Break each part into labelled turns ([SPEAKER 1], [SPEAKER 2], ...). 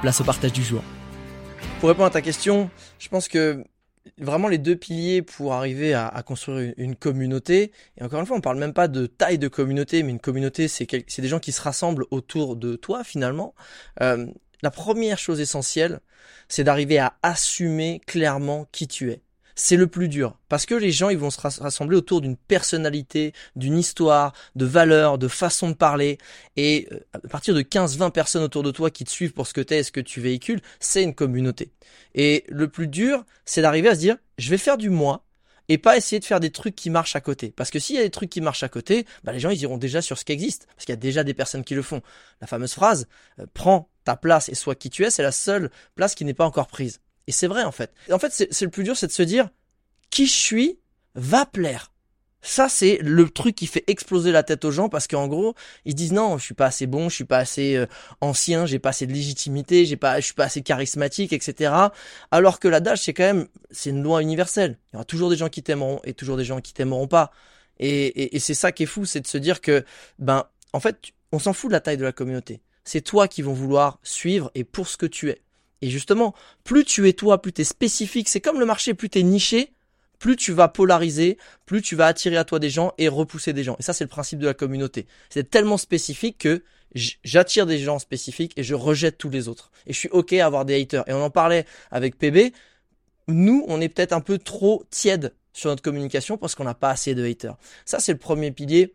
[SPEAKER 1] place au partage du jour.
[SPEAKER 2] Pour répondre à ta question, je pense que vraiment les deux piliers pour arriver à, construire une, communauté, et encore une fois, on parle même pas de taille de communauté, mais une communauté, c'est des gens qui se rassemblent autour de toi finalement. Euh, la première chose essentielle, c'est d'arriver à assumer clairement qui tu es c'est le plus dur. Parce que les gens, ils vont se rassembler autour d'une personnalité, d'une histoire, de valeurs, de façon de parler. Et euh, à partir de 15-20 personnes autour de toi qui te suivent pour ce que tu es et ce que tu véhicules, c'est une communauté. Et le plus dur, c'est d'arriver à se dire, je vais faire du moi, et pas essayer de faire des trucs qui marchent à côté. Parce que s'il y a des trucs qui marchent à côté, bah les gens ils iront déjà sur ce qui existe, parce qu'il y a déjà des personnes qui le font. La fameuse phrase euh, prends ta place et sois qui tu es, c'est la seule place qui n'est pas encore prise. Et c'est vrai en fait. En fait, c'est le plus dur, c'est de se dire qui je suis va plaire. Ça, c'est le truc qui fait exploser la tête aux gens parce qu'en gros, ils disent non, je suis pas assez bon, je suis pas assez euh, ancien, j'ai pas assez de légitimité, j'ai pas, je suis pas assez charismatique, etc. Alors que l'adage, c'est quand même, c'est une loi universelle. Il y aura toujours des gens qui t'aimeront et toujours des gens qui t'aimeront pas. Et, et, et c'est ça qui est fou, c'est de se dire que, ben, en fait, on s'en fout de la taille de la communauté. C'est toi qui vont vouloir suivre et pour ce que tu es. Et justement, plus tu es toi, plus tu es spécifique, c'est comme le marché, plus tu es niché, plus tu vas polariser, plus tu vas attirer à toi des gens et repousser des gens. Et ça, c'est le principe de la communauté. C'est tellement spécifique que j'attire des gens spécifiques et je rejette tous les autres. Et je suis ok à avoir des haters. Et on en parlait avec PB. Nous, on est peut-être un peu trop tiède sur notre communication parce qu'on n'a pas assez de haters. Ça, c'est le premier pilier.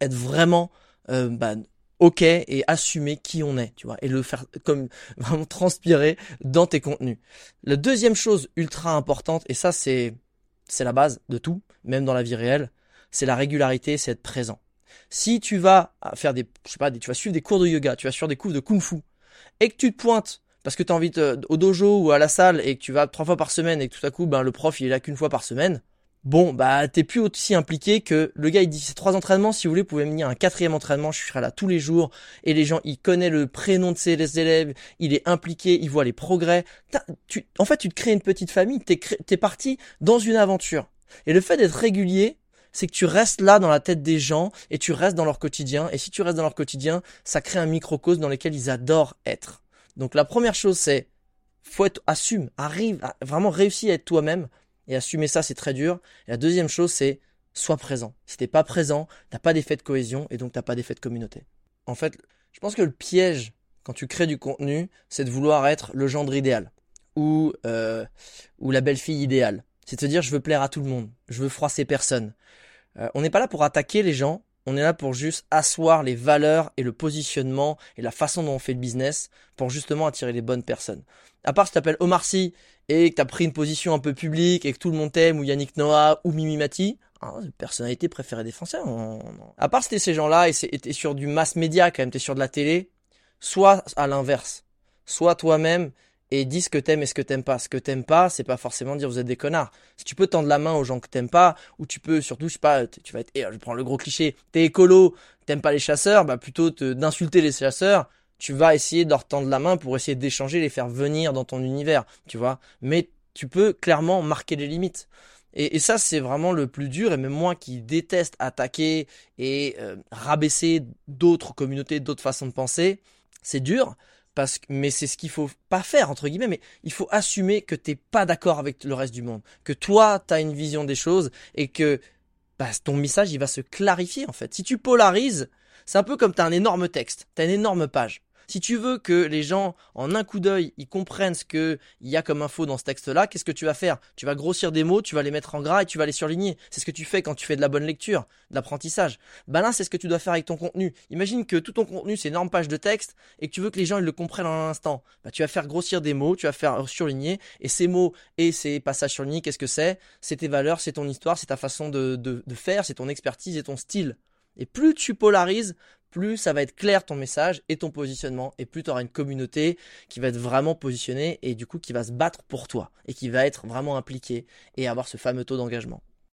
[SPEAKER 2] Être vraiment euh, bah, ok et assumer qui on est, tu vois, et le faire comme vraiment transpirer dans tes contenus. La deuxième chose ultra importante, et ça c'est c'est la base de tout, même dans la vie réelle, c'est la régularité, c'est être présent. Si tu vas faire des, je sais pas, tu vas suivre des cours de yoga, tu vas suivre des cours de kung fu, et que tu te pointes parce que tu envie de, au dojo ou à la salle et que tu vas trois fois par semaine et que tout à coup, ben, le prof, il est là qu'une fois par semaine, bon, bah, t'es plus aussi impliqué que le gars, il dit, c'est trois entraînements, si vous voulez, vous pouvez venir un quatrième entraînement, je serai là tous les jours, et les gens, il connaît le prénom de ses élèves, il est impliqué, il voit les progrès. En fait, tu te crées une petite famille, t'es, t'es parti dans une aventure. Et le fait d'être régulier, c'est que tu restes là dans la tête des gens et tu restes dans leur quotidien. Et si tu restes dans leur quotidien, ça crée un microcosme dans lequel ils adorent être. Donc la première chose, c'est faut être assume, arrive, à, vraiment réussir à être toi-même et assumer ça, c'est très dur. Et la deuxième chose, c'est sois présent. Si t'es pas présent, t'as pas d'effet de cohésion et donc t'as pas d'effet de communauté. En fait, je pense que le piège quand tu crées du contenu, c'est de vouloir être le gendre idéal ou euh, ou la belle fille idéale. C'est de se dire je veux plaire à tout le monde, je veux froisser personne. Euh, on n'est pas là pour attaquer les gens, on est là pour juste asseoir les valeurs et le positionnement et la façon dont on fait le business pour justement attirer les bonnes personnes. À part si t'appelles Omar Sy et que t'as pris une position un peu publique et que tout le monde t'aime, ou Yannick Noah, ou Mimi Mati, hein, personnalité préférée des Français. À part si t'es ces gens-là et t'es sur du mass média quand même, t'es sur de la télé, soit à l'inverse, soit toi-même et dis ce que t'aimes et ce que t'aimes pas. Ce que t'aimes pas, c'est pas forcément dire vous êtes des connards. Si tu peux tendre la main aux gens que t'aimes pas, ou tu peux surtout, je sais pas, tu vas être, eh, je prends le gros cliché, t'es écolo, t'aimes pas les chasseurs, bah plutôt d'insulter les chasseurs, tu vas essayer de leur tendre la main pour essayer d'échanger, les faire venir dans ton univers, tu vois. Mais tu peux clairement marquer les limites. Et, ça, c'est vraiment le plus dur. Et même moi qui déteste attaquer et euh, rabaisser d'autres communautés, d'autres façons de penser, c'est dur. Parce que, mais c'est ce qu'il faut pas faire entre guillemets. Mais il faut assumer que t'es pas d'accord avec le reste du monde, que toi t'as une vision des choses et que bah, ton message il va se clarifier en fait. Si tu polarises, C'est un peu comme tu as un énorme texte, tu as une énorme page. Si tu veux que les gens, en un coup d'œil, ils comprennent ce qu'il y a comme info dans ce texte-là, qu'est-ce que tu vas faire? Tu vas grossir des mots, tu vas les mettre en gras et tu vas les surligner. C'est ce que tu fais quand tu fais de la bonne lecture, de l'apprentissage. Bah là, c'est ce que tu dois faire avec ton contenu. Imagine que tout ton contenu, c'est une énorme page de texte et que tu veux que les gens ils le comprennent en un instant. Bah, tu vas faire grossir des mots, tu vas faire surligner et ces mots et ces passages surlignés, qu'est-ce que c'est? C'est tes valeurs, c'est ton histoire, c'est ta façon de, de faire, c'est ton expertise et ton style. Et plus tu polarises, plus ça va être clair ton message et ton positionnement, et plus tu auras une communauté qui va être vraiment positionnée et du coup qui va se battre pour toi, et qui va être vraiment impliquée et avoir ce fameux taux d'engagement.